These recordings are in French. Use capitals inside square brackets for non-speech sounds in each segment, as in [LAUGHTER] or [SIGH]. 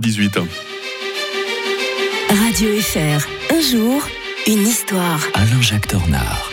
18. Radio FR, un jour, une histoire. Alain-Jacques Tornard.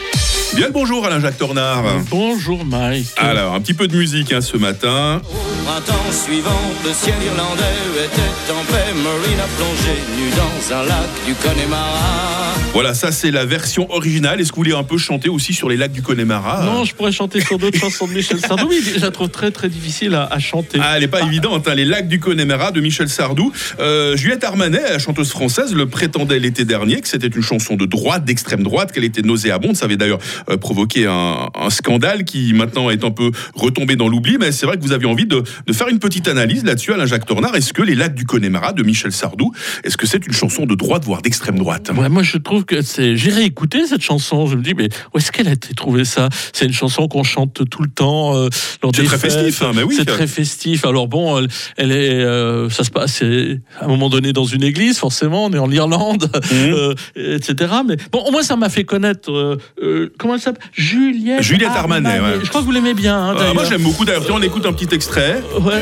Bien le bonjour Alain-Jacques Tornard. Bonjour Mike. Alors, un petit peu de musique hein, ce matin. Printemps suivant, le ciel irlandais était en paix. Marine a plongé nu dans un lac du Connemara. Voilà, ça c'est la version originale. Est-ce que vous voulez un peu chanter aussi sur les lacs du Connemara? Non, je pourrais chanter sur d'autres [LAUGHS] chansons de Michel Sardou, mais je la trouve très très difficile à, à chanter. Ah, elle n'est pas évidente, hein, les lacs du Connemara de Michel Sardou. Euh, Juliette Armanet, la chanteuse française, le prétendait l'été dernier que c'était une chanson de droite, d'extrême droite, qu'elle était nauséabonde. Ça avait d'ailleurs euh, provoqué un, un scandale qui maintenant est un peu retombé dans l'oubli. Mais c'est vrai que vous aviez envie de, de faire une petite analyse là-dessus, Alain-Jacques Tornard. Est-ce que les lacs du Connemara de Michel Sardou, est-ce que c'est une chanson de droite, voire d'extrême droite? Ouais, moi je trouve que c'est. J'ai réécouté cette chanson. Je me dis, mais où est-ce qu'elle a été trouvée ça? C'est une chanson qu'on chante tout le temps. euh, C'est très fêtes. festif, hein, mais oui. C'est très festif. Alors bon, elle, elle est, euh, ça se passe à un moment donné dans une église, forcément. On est en Irlande, Mhm. [LAUGHS] euh, etc. Mais bon, au moins ça m'a fait connaître. euh, comment elle s'appelle? Juliette. Juliette Armanet, ouais. Je crois que vous l'aimez bien. hein, moi j'aime beaucoup d'ailleurs. On écoute un petit extrait. Ouais.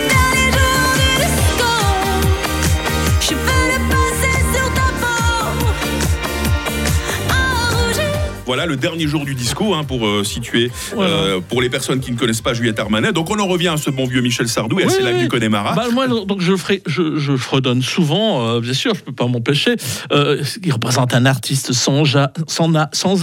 Voilà le dernier jour du disco hein, pour euh, situer Voilà. euh, pour les personnes qui ne connaissent pas Juliette Armanet. Donc on en revient à ce bon vieux Michel Sardou et à Oui, ses lacs oui. du Connemara. Bah, moi, donc je, ferai, je, je fredonne souvent, euh, bien sûr, je peux pas m'empêcher. Il représente un artiste sans,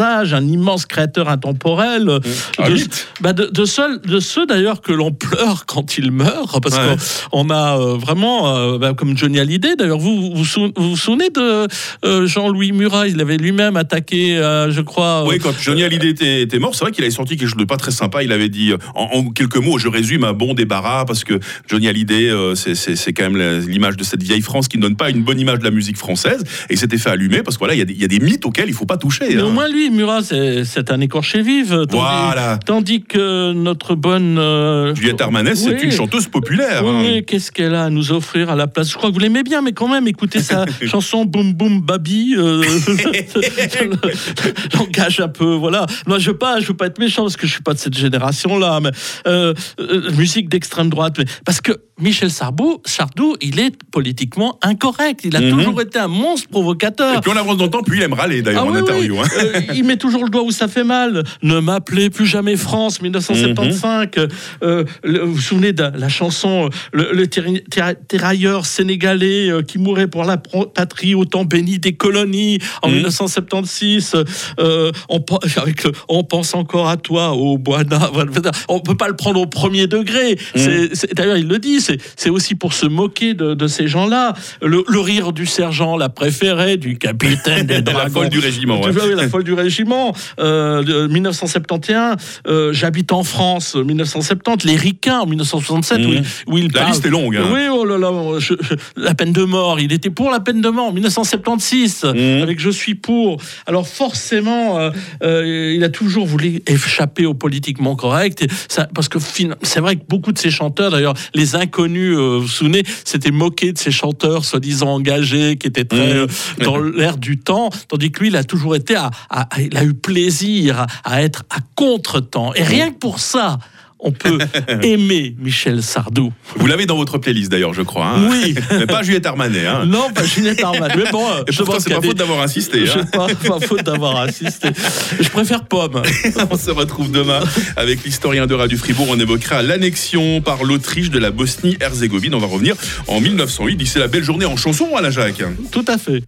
âge, un immense créateur intemporel. euh, Ah, de, bah, de, de, seul- de ceux d'ailleurs que l'on pleure quand il meurt, parce Ouais. qu'on on a vraiment, bah, comme Johnny Hallyday, d'ailleurs, vous vous, vous vous souvenez de Jean-Louis Murat? Il avait lui-même attaqué, je crois. Euh, Oui, quand Johnny Hallyday était, était mort, c'est vrai qu'il avait sorti quelque chose de pas très sympa. Il avait dit, en, en quelques mots, je résume, un bon débarras, parce que Johnny Hallyday, euh, c'est- quand même l'image de cette vieille France qui ne donne pas une bonne image de la musique française. Et il s'était fait allumer, parce que voilà, il y, a des- il y a des mythes auxquels il faut pas toucher. Mais hein. au moins, lui, Murat, c'est un écorché vive. Tandis, Voilà. tandis que notre bonne. euh, Juliette Armanet, c'est une chanteuse populaire. Oui, hein. qu'est-ce qu'elle a à nous offrir à la place? Je crois que vous l'aimez bien, mais quand même, écoutez sa [LAUGHS] chanson Boum Boum Babi. Euh, [LAUGHS] [LAUGHS] un peu, voilà. Moi, je veux pas, je veux pas être méchant parce que je suis pas de cette génération-là, mais euh, euh, musique d'extrême droite, mais parce que Michel Sardou, Sardou, il est politiquement incorrect. Il a Mhm. toujours été un monstre provocateur. Et puis on avance dans le temps, puis il aime râler d'ailleurs Ah en oui, interview. oui. hein. Euh, il met toujours le doigt où ça fait mal. Ne m'appelez plus jamais France, 1975. Mhm. Euh, le- vous vous souvenez de la chanson Le, le terra- terrailleur sénégalais euh, qui mourait pour la patrie au temps béni des colonies en Mhm. 1976. Euh, on, pe- [LAUGHS] avec le- on pense encore à toi, au Boana. On peut pas le prendre au premier degré. Mhm. D'ailleurs, il le dit. C'est aussi pour se moquer de, de ces gens-là. Le, le rire du sergent, la préférée du capitaine des [LAUGHS] La folle du régiment. Tu ouais. vois, oui, la folle du régiment. Euh, de 1971, euh, j'habite en France. 1970, les Ricains en 1967, où, il- où il Mhm. La parle. liste est longue. hein. Oui, oh là là, je- je- la peine de mort. Il était pour la peine de mort en 1976, Mhm. avec Je suis pour. Alors forcément, euh, euh, il a toujours voulu échapper au politiquement correct. Et ça- parce que c'est vrai que beaucoup de ces chanteurs, d'ailleurs, les inconnus, euh, vous vous souvenez, s'étaient moqués de ces chanteurs soi-disant engagés, qui étaient très Mhm. euh, dans l'air du temps, tandis que lui, il a toujours été à, il a eu plaisir à, à être à contre-temps. Et rien que pour ça, on peut [LAUGHS] aimer Michel Sardou. Vous l'avez dans votre playlist d'ailleurs, je crois. hein. Oui. [LAUGHS] Mais pas Juliette Armanet. hein. Non, pas Juliette Armanet. Mais bon, Et je pense c'est pas des- faute d'avoir insisté. Je hein. pas, pas faute d'avoir assisté. Je préfère Pomme. [LAUGHS] On se retrouve demain avec l'historien de Radio Fribourg. On évoquera l'annexion par l'Autriche de la Bosnie-Herzégovine. On va revenir en 1908. D'ici la belle journée en chanson, Alain Jacques. Tout à fait.